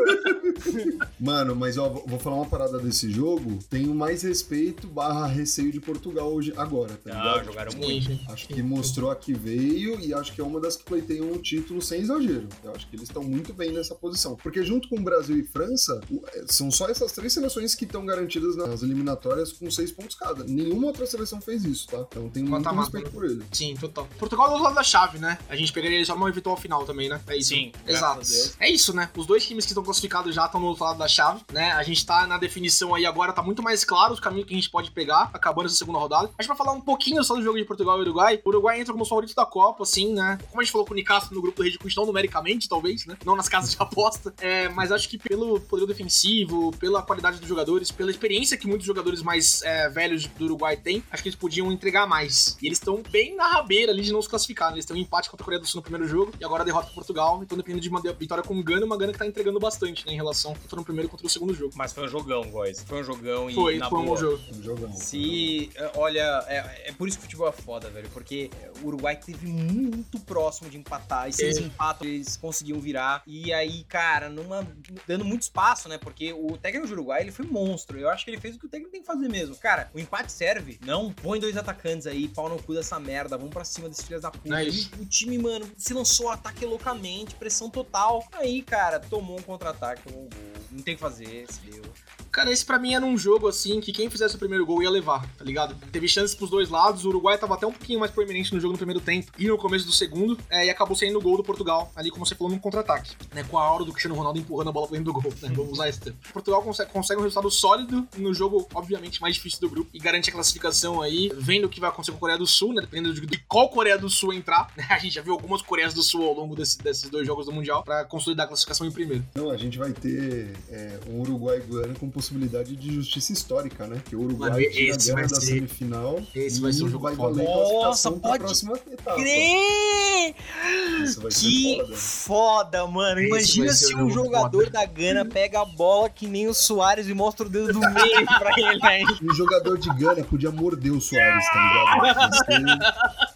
Mano, mas ó, vou falar uma parada desse jogo. Tenho mais respeito barra receio de Portugal hoje, agora, tá Não, ligado? jogaram Sim, muito. Acho que mostrou a que veio e acho que é uma das que pleiteiam um título sem exagero. Eu acho que eles estão muito bem nessa posição. Porque junto com Brasil e França, o- é, são só essas três seleções que estão garantidas nas eliminatórias com seis pontos cada. Nenhuma outra seleção fez isso, tá? Então tenho muito Mata-mata, respeito por ele. Sim, total. Portugal é do outro lado da chave, né? A gente pegaria ele só numa eventual final também, né? É isso. Sim, Exato. a. É isso, né? Os dois times que estão classificados já estão no outro lado da chave, né? A gente tá na definição aí agora, tá muito mais claro os caminhos que a gente pode pegar, acabando essa segunda rodada. Mas pra falar um pouquinho só do jogo de Portugal e Uruguai, o Uruguai entra como favorito da Copa, assim, né? Como a gente falou com o Nicasso no grupo do Rede não numericamente, talvez, né? Não nas casas de aposta. É, mas acho que pelo poder defensivo, pela qualidade dos jogadores, pela experiência que muitos jogadores mais é, velhos do Uruguai têm, acho que eles podiam entregar mais. E eles estão bem na rabeira ali de não se classificar. né? Eles têm um empate contra a Coreia do Sul no primeiro jogo e agora a derrota para Portugal. Então dependendo de uma vitória com o Gana, uma Gana que tá entregando bastante, né? Em relação tanto no primeiro contra o segundo jogo. Mas foi um jogão, boys. Foi um jogão e Foi, na foi um bom boa. jogo. Um jogão. Se, eh, olha, é, é por isso que o futebol é foda, velho. Porque o Uruguai teve muito próximo de empatar. E se É. eles empatam, eles conseguiam virar. E aí, cara, numa, dando muito espaço, né? Porque o técnico do Uruguai, ele foi monstro. Eu acho que ele fez o que o técnico tem que fazer mesmo. Cara, o empate serve. Não, põe dois atacantes aí, pau no cu dessa merda. Vamos pra cima desses filhos da puta. É E o time, mano, se lançou ataque loucamente, pressão total. Aí, cara, tomou um contra-ataque, tomou um gol. Não tem o que fazer, se deu. Cara, esse pra mim era um jogo assim que quem fizesse o primeiro gol ia levar, tá ligado? Teve chances pros dois lados, o Uruguai tava até um pouquinho mais proeminente no jogo no primeiro tempo e no começo do segundo, é, e acabou saindo o gol do Portugal, ali como você falou, num contra-ataque, né? Com a aura do Cristiano Ronaldo empurrando a bola pra dentro do gol, né? Vamos usar esse termo. Portugal consegue, consegue um resultado sólido no jogo, obviamente, mais difícil do grupo e garante a classificação aí, vendo o que vai acontecer com a Coreia do Sul, né? Dependendo de, de qual Coreia do Sul entrar, né? A gente já viu algumas Coreias do Sul ao longo desse- desses dois jogos do Mundial pra consolidar a classificação em primeiro. Não, a gente vai ter é, um Uruguai e Guiana com possibilidade de justiça histórica, né? Que o Uruguai Mano, tira a da ser- semifinal esse e vai ser um jogo vai valer Nossa, pode próxima etapa. Ser Que foda. foda, mano. Esse Imagina se um um jogador foda. da Gana pega a bola que nem o Soares e mostra o dedo do meio pra ele aí. Um jogador de Gana podia morder o Soares, tá ligado?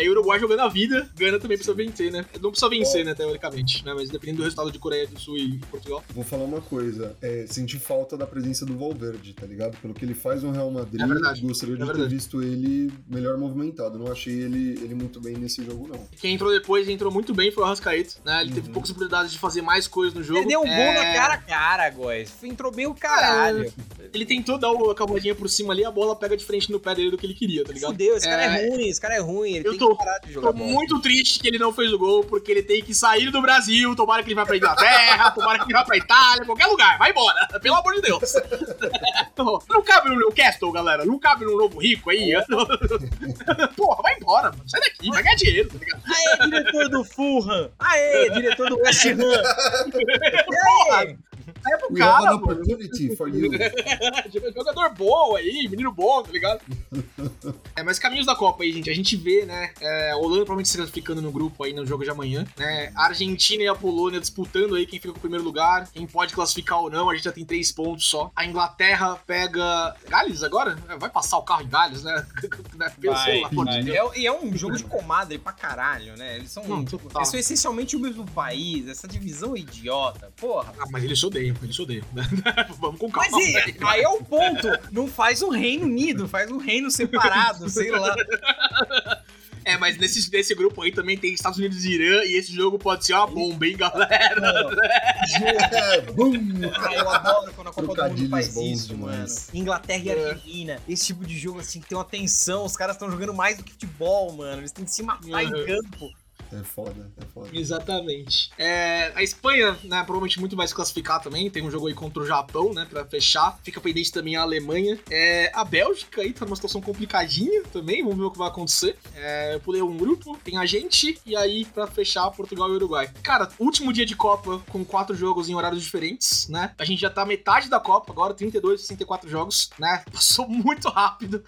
Isso É, o Uruguai jogando a vida, Gana também precisa vencer, né? Não precisa vencer, né, teoricamente, né? Mas dependendo do resultado de Coreia do Sul e Portugal. Vou falar uma coisa, é, senti falta da presença do Valverde, tá ligado? Pelo que ele faz no Real Madrid, É verdade, gostaria de é ter verdade. visto ele melhor movimentado. Não achei ele, ele muito bem nesse jogo, não. Quem entrou depois, entrou muito bem, foi o Arrascaeta, né? Ele teve Uhum. poucas oportunidades de fazer mais coisas no jogo. Ele deu um gol É, na cara a cara, Góis. Entrou bem o caralho. Ele tentou dar o- a cavadinha por cima ali, a bola pega de frente no pé dele do que ele queria, tá ligado? Fudeu, esse cara é... É. ruim, esse cara é ruim. Ele Eu tem tô- Tô bola. muito triste que ele não fez o gol, porque ele tem que sair do Brasil. Tomara que ele vá pra Inglaterra, tomara que ele vá pra Itália, qualquer lugar. Vai embora, pelo amor de Deus. não, cabe no Newcastle, galera. Não cabe no novo rico aí. Porra, vai embora, mano. Sai daqui, vai ganhar dinheiro, tá ligado? Aê, diretor do Fulham! Aê, diretor do West Ham! Aê! Pro cara, an opportunity for you. Jogador bom aí, menino bom, tá ligado? é, mas caminhos da Copa aí, gente. A gente vê, né? É, Holanda provavelmente se classificando no grupo aí no jogo de amanhã, né? A Argentina e a Polônia disputando aí quem fica com o primeiro lugar, quem pode classificar ou não. A gente já tem três pontos só. A Inglaterra pega. Gales agora? É, Vai passar o carro em Gales, né? Né? Vai, vai. Deus. É- E é, um jogo de comadre pra caralho, né? Eles são, total. eles são essencialmente o mesmo país, essa divisão idiota. Porra. Ah, mas eles se odeiam, eles odeiam. Vamos com calma. Mas e- velho. aí é o ponto. Não faz um reino unido, faz um reino separado, sei lá. É, mas nesse, nesse grupo aí também tem Estados Unidos e Irã, e esse jogo pode ser uma bomba, hein, galera? É, bum! Ah, eu adoro quando a Copa do Mundo faz bons isso, demais. mano. Inglaterra e É. Argentina. Esse tipo de jogo, assim, que tem uma tensão. Os caras estão jogando mais do que futebol, mano. Eles têm que se matar em Uhum. campo. É foda, é foda. Exatamente. É, a Espanha, né, provavelmente muito vai se classificar também. Tem um jogo aí contra o Japão, né, pra fechar. Fica pendente também a Alemanha. É, a Bélgica aí tá numa situação complicadinha também. Vamos ver o que vai acontecer. É, eu pulei um grupo, tem a gente, e aí pra fechar Portugal e Uruguai. Cara, último dia de Copa com quatro jogos em horários diferentes, né? A gente já tá metade da Copa agora, 32, 64 jogos, né? Passou muito rápido.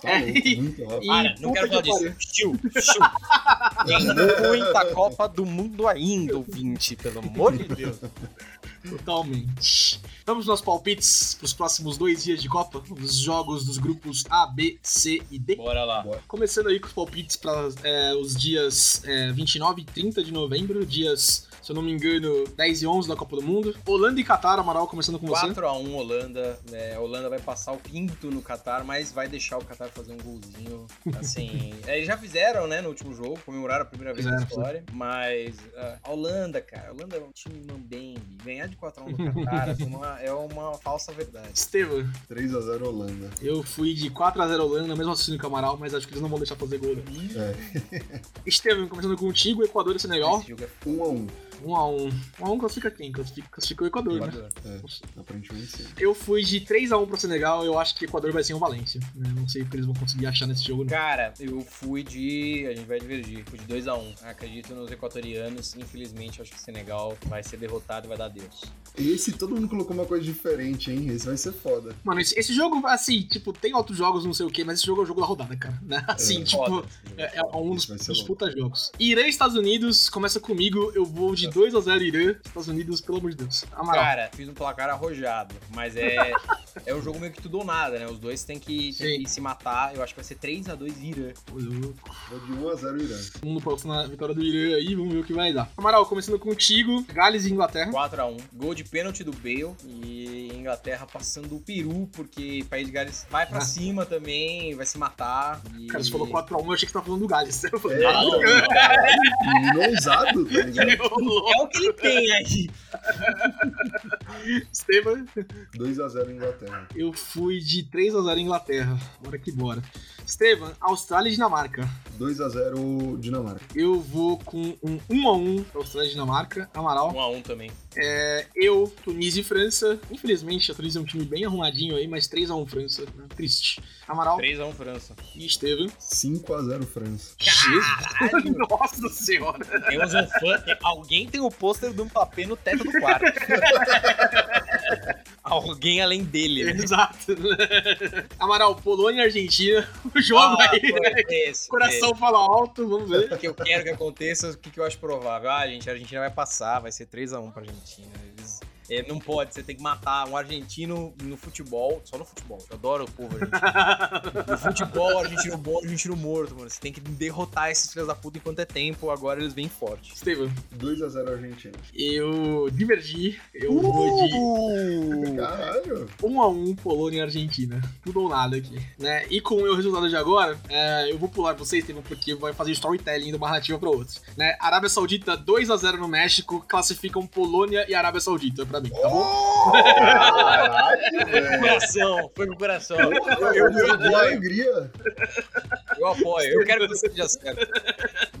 Tá É, louco, e- muito rápido. e Para, não quero falar disso. Chiu, chiu. Muita Copa do Mundo ainda, ouvinte, pelo amor de Deus. Totalmente. Vamos nos palpites pros próximos dois dias de Copa, os jogos dos grupos A, B, C e D. Bora lá. Começando aí com os palpites para os dias é, 29 e 30 de novembro, dias, se eu não me engano, 10 e 11 da Copa do Mundo. Holanda e Catar, Amaral, começando com você. 4x1 Holanda. É, a Holanda vai passar o pinto no Qatar, mas vai deixar o Qatar fazer um golzinho. Assim. é, eles já fizeram, né, no último jogo, comemoraram a primeira vez na história. Mas ah, a Holanda, cara, a Holanda é um time mambembe. Ganhar de 4x1 no Qatar é uma, é uma falsa verdade. Estevam, 3x0 Holanda. eu fui de 4x0 Holanda, mesmo assim no Amaral, mas acho que eles não vão deixar fazer gol. né? É, Estevam, começando contigo, Equador e Senegal. Esse jogo é 1x1. 1x1. 1x1 classifica quem? Classifica, classifica o Equador, né? Equador. É, aparentemente sim. Eu fui de 3x1 pro Senegal, eu acho que o Equador vai ser um Valência. né? Não sei o que eles vão conseguir achar nesse jogo, não. Cara, eu fui de. A gente vai divergir. Fui de 2x1. Acredito nos equatorianos. Infelizmente, acho que o Senegal vai ser derrotado e vai dar adeus. Esse todo mundo colocou uma coisa diferente, hein? Esse vai ser foda. Mano, esse, esse jogo, assim, tipo, tem outros jogos, não sei o que, mas esse jogo é o jogo da rodada, cara. Né? Assim, É, tipo, Foda é, é um dos, dos puta jogos. Irã e Estados Unidos, começa comigo, eu vou de 2x0 Irã. Estados Unidos, pelo amor de Deus. Amaral. Cara, fiz um placar arrojado, mas é é um jogo meio que tudo ou nada, né? Os dois têm que, têm que se matar. Eu acho que vai ser 3x2 Irã. Ô, louco. Vou de 1x0 Irã. Vamos no próximo na vitória do Irã aí, vamos ver o que vai dar. Amaral, começando contigo, Gales e Inglaterra. 4x1. Gol de pênalti do Bale e Inglaterra passando o peru, porque o País de Gales vai pra Ah. cima também, vai se matar. E... Cara, você falou 4x1, eu achei que você tava falando do Gales. Eu falei, É, "Caralho, não, caralho, menino ousado, tá ligado? Ô, louco." É o que ele tem aí. Estevam, 2x0 Inglaterra. eu fui de 3x0 Inglaterra. Bora que bora. Estevam, Austrália e Dinamarca. 2x0 Dinamarca. Eu vou com um 1x1 pra Austrália e Dinamarca. Amaral. 1x1 também. É, eu, Tunísia e França. Infelizmente, a Tunísia é um time bem arrumadinho aí, mas 3x1 França. né? Triste. Amaral 3x1 França. e Estevam. 5x0 França. Jesus. Nossa senhora. Temos um fã. Alguém tem o pôster do Mbappé no teto do quarto. Alguém além dele, né? Exato. Amaral, Polônia e Argentina. O jogo Ah, aí. né? esse, Coração fala alto, vamos ver. O que eu quero que aconteça, o que, que eu acho provável. Ah, gente, a Argentina vai passar, vai ser 3x1 pra Argentina. É, não pode, você tem que matar um argentino no futebol, só no futebol. Eu adoro o povo argentino. No futebol, argentino bom, argentino morto, mano. Você tem que derrotar esses filhos da puta enquanto é tempo, agora eles vêm fortes. Estevam, 2x0 Argentina. eu divergi. Eu vou de Uh! Caralho. 1x1 Polônia e Argentina. Tudo ou nada aqui. Né? E com o meu resultado de agora, é, eu vou pular vocês, Estevam, porque vai fazer storytelling de uma narrativa pra outros. Né? Arábia Saudita 2x0 no México, classificam Polônia e Arábia Saudita pra mim, tá bom? Caralho. Coração, foi com o coração. Eu, Eu eu, vou de apoio, alegria. eu apoio. Eu quero que você seja certo.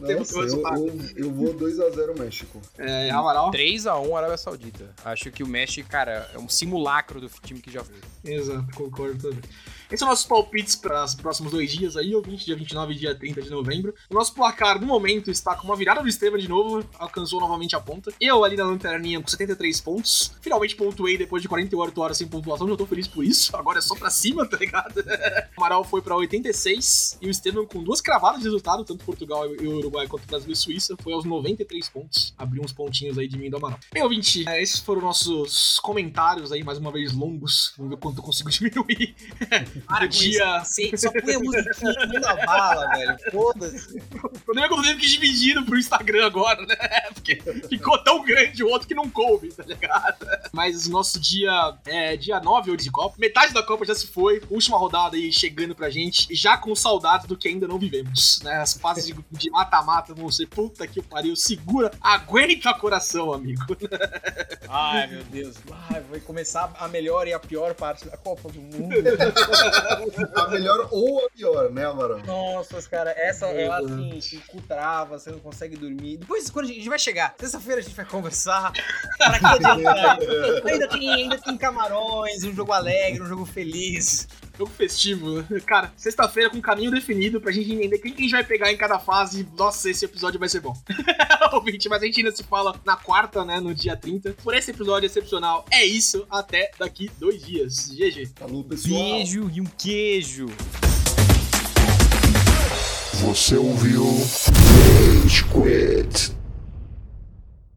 Temos Nossa, eu, eu, eu vou 2x0 México. É, Amaral. 3x1 Arábia Saudita. Acho que o México, cara, é um simulacro do time que já foi. Exato, concordo também. Esses são nossos palpites para os próximos dois dias aí, ou 20, dia 29 e dia 30 de novembro. O nosso placar, no momento, está com uma virada do Estevam de novo, alcançou novamente a ponta. Eu ali na lanterninha com 73 pontos. Finalmente pontuei depois de 48 horas sem pontuação, já tô feliz por isso. Agora é só pra cima, tá ligado? O Amaral foi pra 86 e o Estevam com duas cravadas de resultado, tanto Portugal e o Uruguai quanto Brasil e Suíça, foi aos 93 pontos. Abriu uns pontinhos aí de mim do Amaral. Bem, ouvinte, é, esses foram nossos comentários aí, mais uma vez longos. Vamos ver quanto eu consigo diminuir. Para do dia. Você só põe a musiquinha no da bala, velho. Foda-se. O problema é que eu tendo que dividir pro Instagram agora, né? Porque ficou tão grande o outro que não coube, tá ligado? Mas o nosso dia é dia 9 hoje de Copa. Metade da Copa já se foi. Última rodada aí chegando pra gente. Já com saudades do que ainda não vivemos, né? As fases de, de mata mata-mata vão ser puta que o pariu. Segura, aguenta coração, amigo. Ai, meu Deus. Ai, vai começar a melhor e a pior parte da Copa do Mundo. A melhor ou a pior, né, Amaral? Nossa, cara, essa é assim, o cu trava, você não consegue dormir. Depois, quando a gente vai chegar, sexta-feira a gente vai conversar. Pra que adiantar? ainda, tem, ainda tem camarões, um jogo alegre, um jogo feliz. Jogo festivo. Cara, sexta-feira com caminho definido pra gente entender quem que a gente vai pegar em cada fase. Nossa, esse episódio vai ser bom. Ouvinte, mas a gente ainda se fala na quarta, né? No dia 30. Por esse episódio excepcional, é isso. Até daqui dois dias. GG. Falou, pessoal. Beijo e um queijo. Você ouviu Rage Quit.